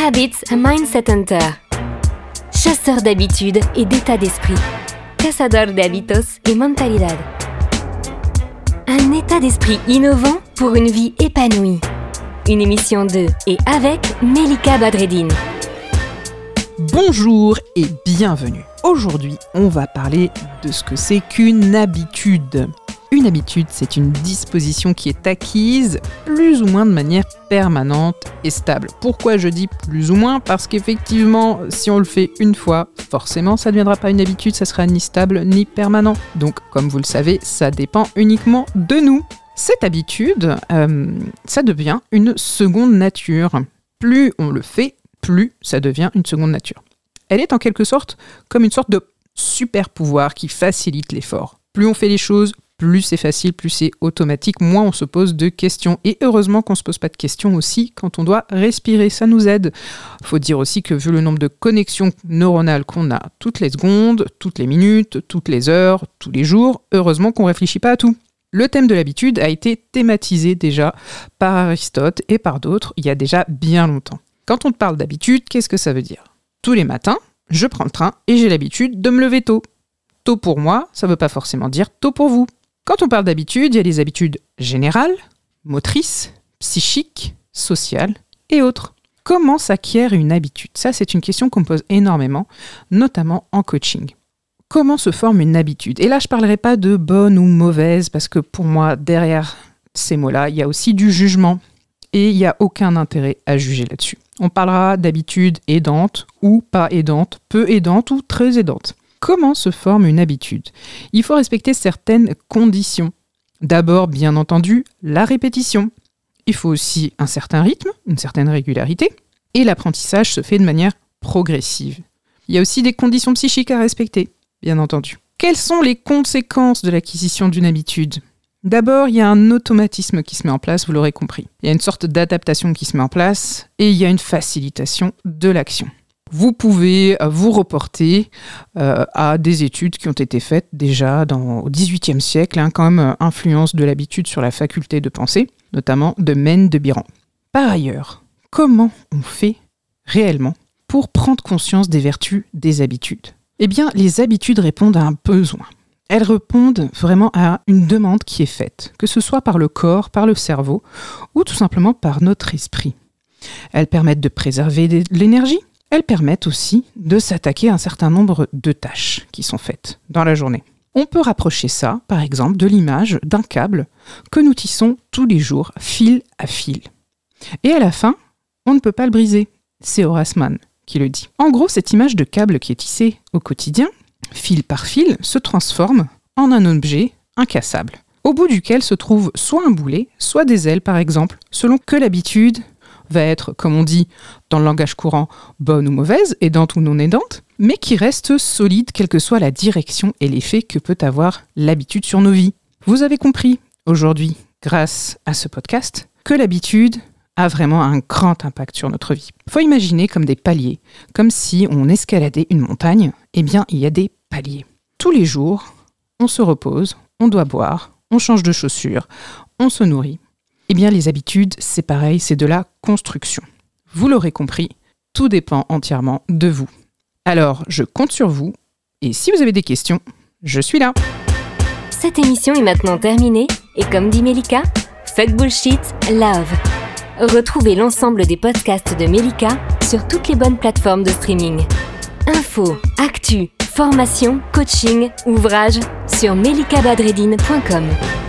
Habits a Mindset Hunter. Chasseur d'habitudes et d'état d'esprit. Cazador de hábitos et mentalidad. Un état d'esprit innovant pour une vie épanouie. Une émission de et avec Melika Badreddine. Bonjour et bienvenue. Aujourd'hui, on va parler de ce que c'est qu'une habitude. Une habitude, c'est une disposition qui est acquise plus ou moins de manière permanente et stable. Pourquoi je dis plus ou moins? Parce qu'effectivement, si on le fait une fois, forcément, ça ne deviendra pas une habitude, ça sera ni stable ni permanent. Donc, comme vous le savez, ça dépend uniquement de nous. Cette habitude, euh, ça devient une seconde nature. Plus on le fait, plus ça devient une seconde nature. Elle est en quelque sorte comme une sorte de super pouvoir qui facilite l'effort. Plus on fait les choses, plus c'est facile, plus c'est automatique, moins on se pose de questions. Et heureusement qu'on ne se pose pas de questions aussi quand on doit respirer, ça nous aide. Faut dire aussi que vu le nombre de connexions neuronales qu'on a toutes les secondes, toutes les minutes, toutes les heures, tous les jours, heureusement qu'on ne réfléchit pas à tout. Le thème de l'habitude a été thématisé déjà par Aristote et par d'autres il y a déjà bien longtemps. Quand on parle d'habitude, qu'est-ce que ça veut dire? Tous les matins, je prends le train et j'ai l'habitude de me lever tôt. Tôt pour moi, ça ne veut pas forcément dire tôt pour vous. Quand on parle d'habitude, il y a les habitudes générales, motrices, psychiques, sociales et autres. Comment s'acquiert une habitude? Ça, c'est une question qu'on me pose énormément, notamment en coaching. Comment se forme une habitude? Et là, je ne parlerai pas de bonne ou mauvaise, parce que pour moi, derrière ces mots-là, il y a aussi du jugement. Et il n'y a aucun intérêt à juger là-dessus. On parlera d'habitude aidante ou pas aidante, peu aidante ou très aidante. Comment se forme une habitude Il faut respecter certaines conditions. D'abord, bien entendu, la répétition. Il faut aussi un certain rythme, une certaine régularité, et l'apprentissage se fait de manière progressive. Il y a aussi des conditions psychiques à respecter, bien entendu. Quelles sont les conséquences de l'acquisition d'une habitude? D'abord, il y a un automatisme qui se met en place, vous l'aurez compris. Il y a une sorte d'adaptation qui se met en place et il y a une facilitation de l'action vous pouvez euh, vous reporter euh, à des études qui ont été faites déjà dans, au XVIIIe siècle, hein, comme euh, influence de l'habitude sur la faculté de penser, notamment de Mène de Biran. Par ailleurs, comment on fait réellement pour prendre conscience des vertus des habitudes? Eh bien, les habitudes répondent à un besoin. Elles répondent vraiment à une demande qui est faite, que ce soit par le corps, par le cerveau ou tout simplement par notre esprit. Elles permettent de préserver de l'énergie, elles permettent aussi de s'attaquer à un certain nombre de tâches qui sont faites dans la journée. On peut rapprocher ça, par exemple, de l'image d'un câble que nous tissons tous les jours, fil à fil. Et à la fin, on ne peut pas le briser. C'est Horace Mann qui le dit. En gros, cette image de câble qui est tissée au quotidien, fil par fil, se transforme en un objet incassable, au bout duquel se trouve soit un boulet, soit des ailes par exemple, selon que l'habitude va être, comme on dit dans le langage courant, bonne ou mauvaise, aidante ou non aidante, mais qui reste solide quelle que soit la direction et l'effet que peut avoir l'habitude sur nos vies. Vous avez compris aujourd'hui, grâce à ce podcast, que l'habitude a vraiment un grand impact sur notre vie. Faut imaginer comme des paliers, comme si on escaladait une montagne, eh bien il y a des paliers. Tous les jours, on se repose, on doit boire, on change de chaussures, on se nourrit, eh bien, les habitudes, c'est pareil, c'est de la construction. Vous l'aurez compris, tout dépend entièrement de vous. Alors, je compte sur vous, et si vous avez des questions, je suis là. Cette émission est maintenant terminée, et comme dit Melika, fuck bullshit, love. Retrouvez l'ensemble des podcasts de Melika sur toutes les bonnes plateformes de streaming. Info, actu, formation, coaching, ouvrages sur melikabadredine.com.